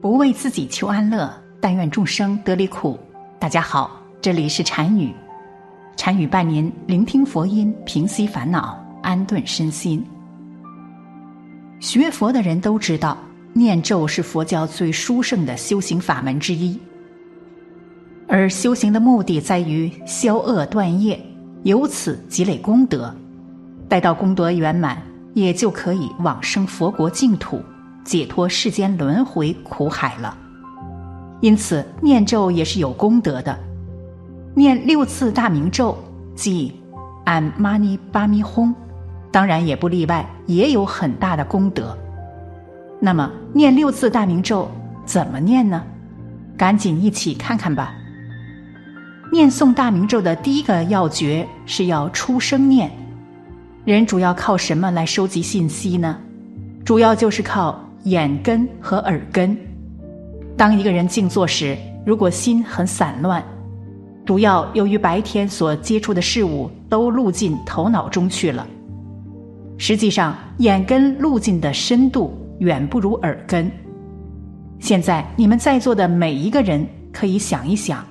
不为自己求安乐，但愿众生得离苦。大家好，这里是禅语，禅语伴您聆听佛音，平息烦恼，安顿身心。学佛的人都知道，念咒是佛教最殊胜的修行法门之一，而修行的目的在于消恶断业，由此积累功德，待到功德圆满，也就可以往生佛国净土。解脱世间轮回苦海了，因此念咒也是有功德的。念六次大明咒，即安玛尼巴咪吽，当然也不例外，也有很大的功德。那么念六次大明咒怎么念呢？赶紧一起看看吧。念诵大明咒的第一个要诀是要出声念。人主要靠什么来收集信息呢？主要就是靠。眼根和耳根，当一个人静坐时，如果心很散乱，主要由于白天所接触的事物都录进头脑中去了。实际上，眼根路径的深度远不如耳根。现在你们在座的每一个人可以想一想，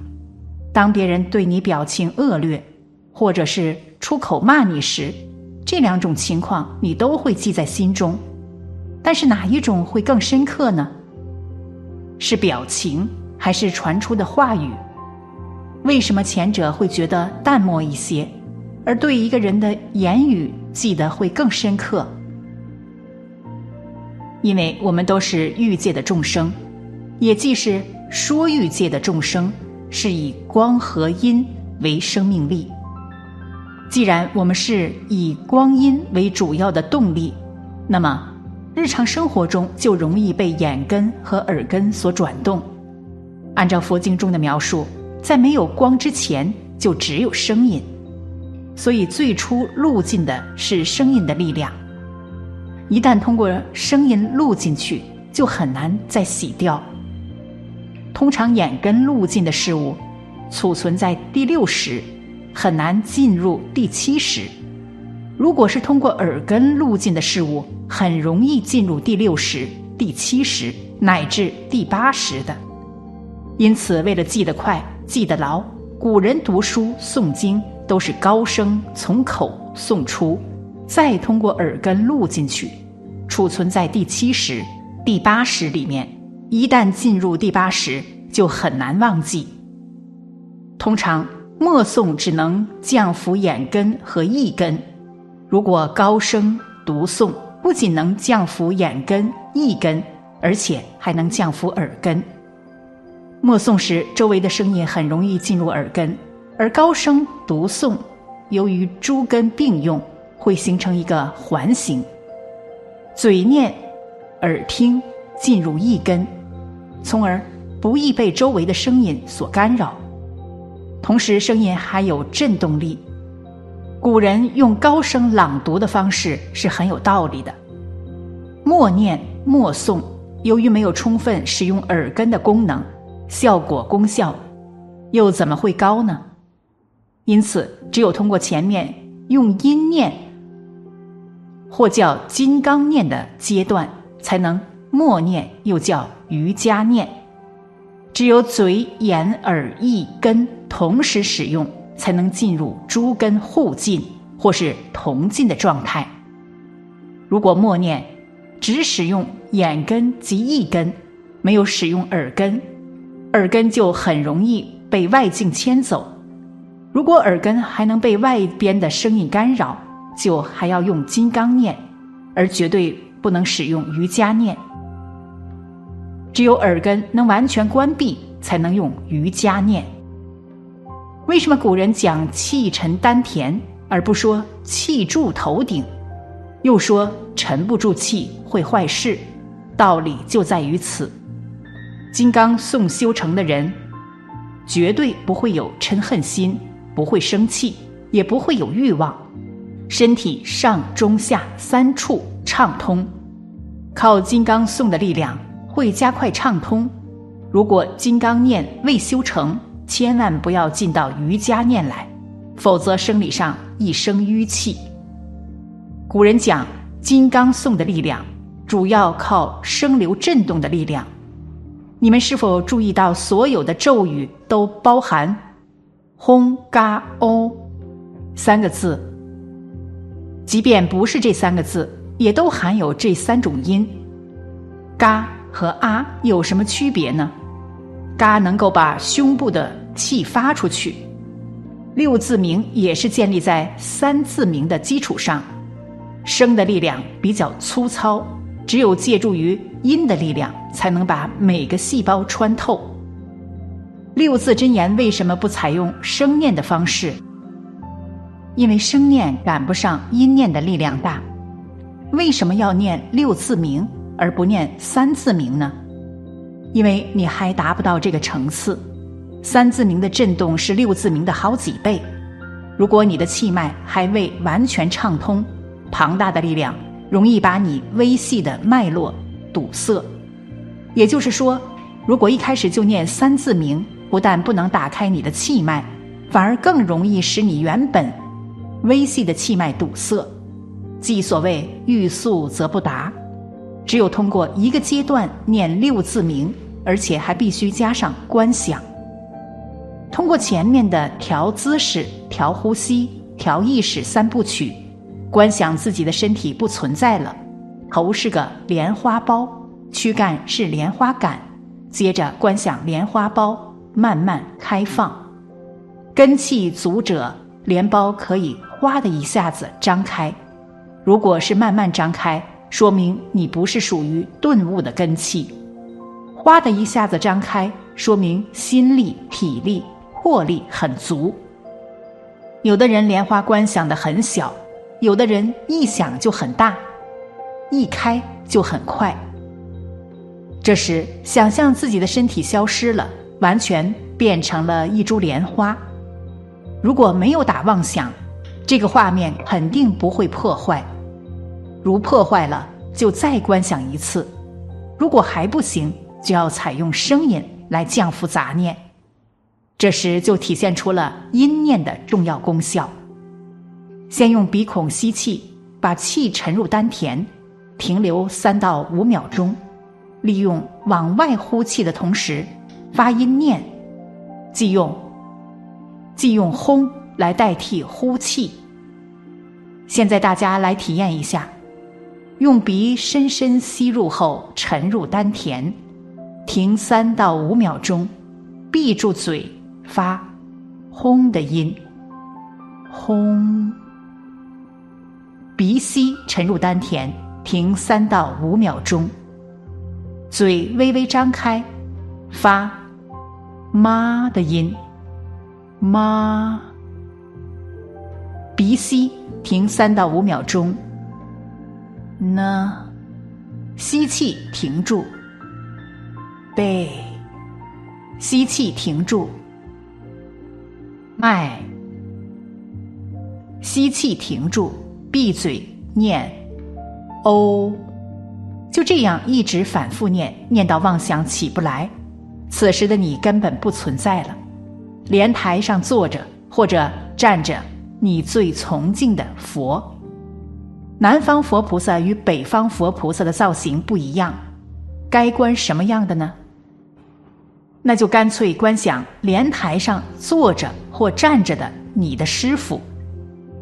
当别人对你表情恶劣，或者是出口骂你时，这两种情况你都会记在心中。但是哪一种会更深刻呢？是表情还是传出的话语？为什么前者会觉得淡漠一些，而对一个人的言语记得会更深刻？因为我们都是欲界的众生，也即是说欲界的众生，是以光和阴为生命力。既然我们是以光阴为主要的动力，那么。日常生活中就容易被眼根和耳根所转动。按照佛经中的描述，在没有光之前就只有声音，所以最初录进的是声音的力量。一旦通过声音录进去，就很难再洗掉。通常眼根录进的事物，储存在第六识，很难进入第七识。如果是通过耳根路径的事物，很容易进入第六识、第七识乃至第八识的。因此，为了记得快、记得牢，古人读书诵经都是高声从口诵出，再通过耳根录进去，储存在第七识、第八识里面。一旦进入第八识，就很难忘记。通常默诵只能降伏眼根和意根。如果高声读诵，不仅能降伏眼根、意根，而且还能降伏耳根。默诵时，周围的声音很容易进入耳根；而高声读诵，由于诸根并用，会形成一个环形，嘴念、耳听，进入意根，从而不易被周围的声音所干扰。同时，声音还有震动力。古人用高声朗读的方式是很有道理的。默念默诵，由于没有充分使用耳根的功能，效果功效又怎么会高呢？因此，只有通过前面用音念，或叫金刚念的阶段，才能默念，又叫瑜伽念。只有嘴、眼、耳、意根同时使用。才能进入诸根互进或是同进的状态。如果默念只使用眼根及意根，没有使用耳根，耳根就很容易被外境牵走。如果耳根还能被外边的声音干扰，就还要用金刚念，而绝对不能使用瑜伽念。只有耳根能完全关闭，才能用瑜伽念。为什么古人讲气沉丹田，而不说气住头顶？又说沉不住气会坏事，道理就在于此。金刚诵修成的人，绝对不会有嗔恨心，不会生气，也不会有欲望，身体上中下三处畅通，靠金刚诵的力量会加快畅通。如果金刚念未修成，千万不要进到瑜伽念来，否则生理上一生淤气。古人讲金刚颂的力量，主要靠声流震动的力量。你们是否注意到，所有的咒语都包含“轰嘎哦”三个字？即便不是这三个字，也都含有这三种音。嘎和啊有什么区别呢？嘎能够把胸部的气发出去，六字鸣也是建立在三字鸣的基础上，声的力量比较粗糙，只有借助于音的力量，才能把每个细胞穿透。六字真言为什么不采用声念的方式？因为声念赶不上音念的力量大。为什么要念六字鸣而不念三字鸣呢？因为你还达不到这个层次，三字鸣的震动是六字鸣的好几倍。如果你的气脉还未完全畅通，庞大的力量容易把你微细的脉络堵塞。也就是说，如果一开始就念三字鸣，不但不能打开你的气脉，反而更容易使你原本微细的气脉堵塞，即所谓欲速则不达。只有通过一个阶段念六字名，而且还必须加上观想。通过前面的调姿势、调呼吸、调意识三部曲，观想自己的身体不存在了，头是个莲花苞，躯干是莲花杆，接着观想莲花苞慢慢开放，根气足者，莲苞可以哗的一下子张开。如果是慢慢张开。说明你不是属于顿悟的根气，哗的一下子张开，说明心力、体力、魄力很足。有的人莲花观想的很小，有的人一想就很大，一开就很快。这时想象自己的身体消失了，完全变成了一株莲花。如果没有打妄想，这个画面肯定不会破坏。如破坏了，就再观想一次；如果还不行，就要采用声音来降服杂念。这时就体现出了音念的重要功效。先用鼻孔吸气，把气沉入丹田，停留三到五秒钟，利用往外呼气的同时发音念，即用即用轰来代替呼气。现在大家来体验一下。用鼻深深吸入后沉入丹田，停三到五秒钟，闭住嘴发“轰”的音，轰。鼻吸沉入丹田，停三到五秒钟，嘴微微张开，发“妈”的音，妈。鼻吸停三到五秒钟。呢，吸气停住，背，吸气停住，脉，吸气停住，闭嘴念，哦，就这样一直反复念，念到妄想起不来，此时的你根本不存在了，莲台上坐着或者站着你最崇敬的佛。南方佛菩萨与北方佛菩萨的造型不一样，该观什么样的呢？那就干脆观想莲台上坐着或站着的你的师傅，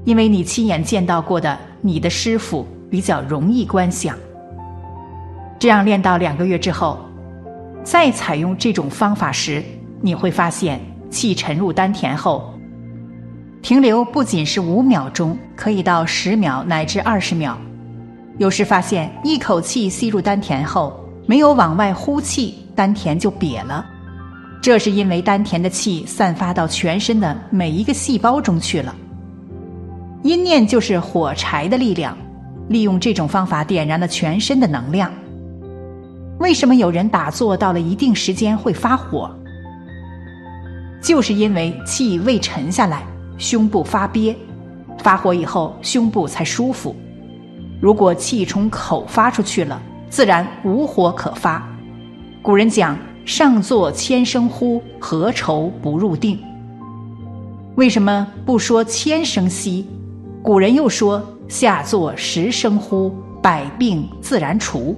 因为你亲眼见到过的你的师傅比较容易观想。这样练到两个月之后，再采用这种方法时，你会发现气沉入丹田后。停留不仅是五秒钟，可以到十秒乃至二十秒。有时发现一口气吸入丹田后，没有往外呼气，丹田就瘪了。这是因为丹田的气散发到全身的每一个细胞中去了。阴念就是火柴的力量，利用这种方法点燃了全身的能量。为什么有人打坐到了一定时间会发火？就是因为气未沉下来。胸部发憋，发火以后胸部才舒服。如果气从口发出去了，自然无火可发。古人讲“上坐千声呼，何愁不入定”。为什么不说千声息？古人又说“下坐十声呼，百病自然除”。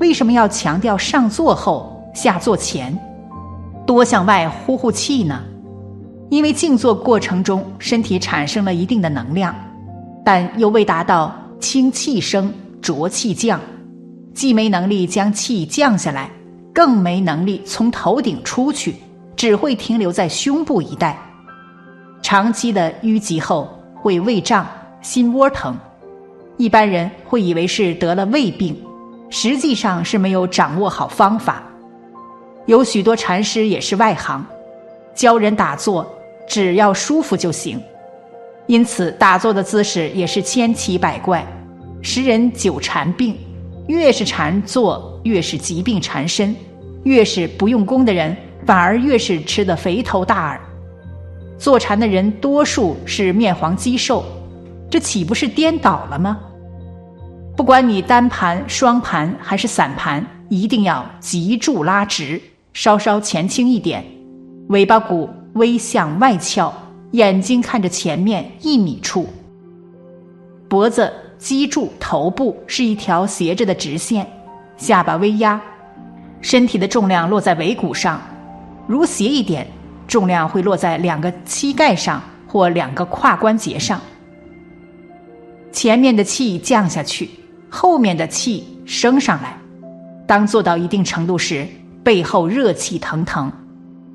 为什么要强调上坐后下坐前，多向外呼呼气呢？因为静坐过程中，身体产生了一定的能量，但又未达到清气升、浊气降，既没能力将气降下来，更没能力从头顶出去，只会停留在胸部一带。长期的淤积后会胃胀、心窝疼，一般人会以为是得了胃病，实际上是没有掌握好方法。有许多禅师也是外行，教人打坐。只要舒服就行，因此打坐的姿势也是千奇百怪，使人久缠病。越是禅坐，越是疾病缠身；越是不用功的人，反而越是吃得肥头大耳。坐禅的人多数是面黄肌瘦，这岂不是颠倒了吗？不管你单盘、双盘还是散盘，一定要脊柱拉直，稍稍前倾一点，尾巴骨。微向外翘，眼睛看着前面一米处，脖子、脊柱、头部是一条斜着的直线，下巴微压，身体的重量落在尾骨上，如斜一点，重量会落在两个膝盖上或两个胯关节上。前面的气降下去，后面的气升上来。当做到一定程度时，背后热气腾腾。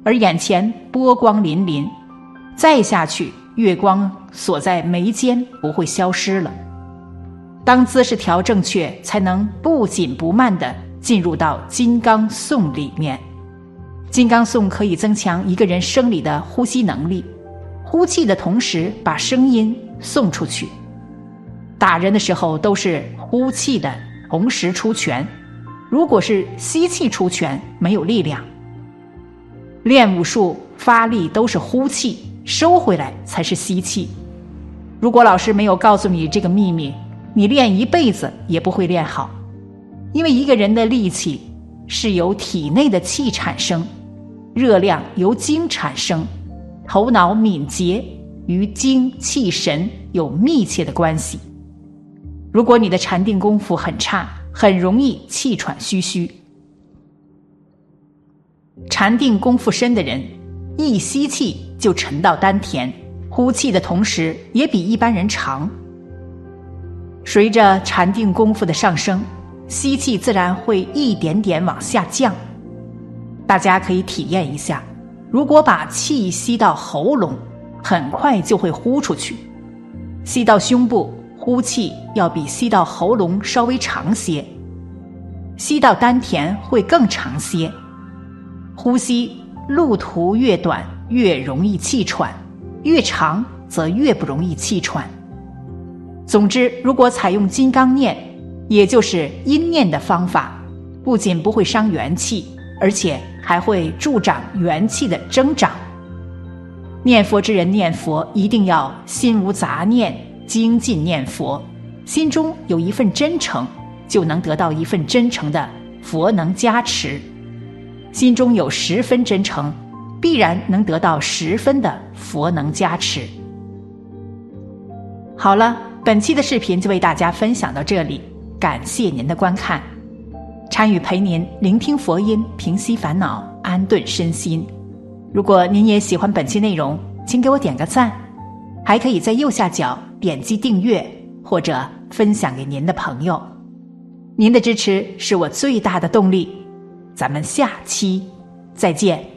而眼前波光粼粼，再下去，月光锁在眉间不会消失了。当姿势调正确，才能不紧不慢地进入到金刚颂里面。金刚颂可以增强一个人生理的呼吸能力，呼气的同时把声音送出去。打人的时候都是呼气的同时出拳，如果是吸气出拳，没有力量。练武术发力都是呼气，收回来才是吸气。如果老师没有告诉你这个秘密，你练一辈子也不会练好。因为一个人的力气是由体内的气产生，热量由精产生，头脑敏捷与精气神有密切的关系。如果你的禅定功夫很差，很容易气喘吁吁。禅定功夫深的人，一吸气就沉到丹田，呼气的同时也比一般人长。随着禅定功夫的上升，吸气自然会一点点往下降。大家可以体验一下，如果把气吸到喉咙，很快就会呼出去；吸到胸部，呼气要比吸到喉咙稍微长些；吸到丹田会更长些。呼吸路途越短，越容易气喘；越长则越不容易气喘。总之，如果采用金刚念，也就是阴念的方法，不仅不会伤元气，而且还会助长元气的增长。念佛之人念佛，一定要心无杂念，精进念佛，心中有一份真诚，就能得到一份真诚的佛能加持。心中有十分真诚，必然能得到十分的佛能加持。好了，本期的视频就为大家分享到这里，感谢您的观看。参与陪您聆听佛音，平息烦恼，安顿身心。如果您也喜欢本期内容，请给我点个赞，还可以在右下角点击订阅或者分享给您的朋友。您的支持是我最大的动力。咱们下期再见。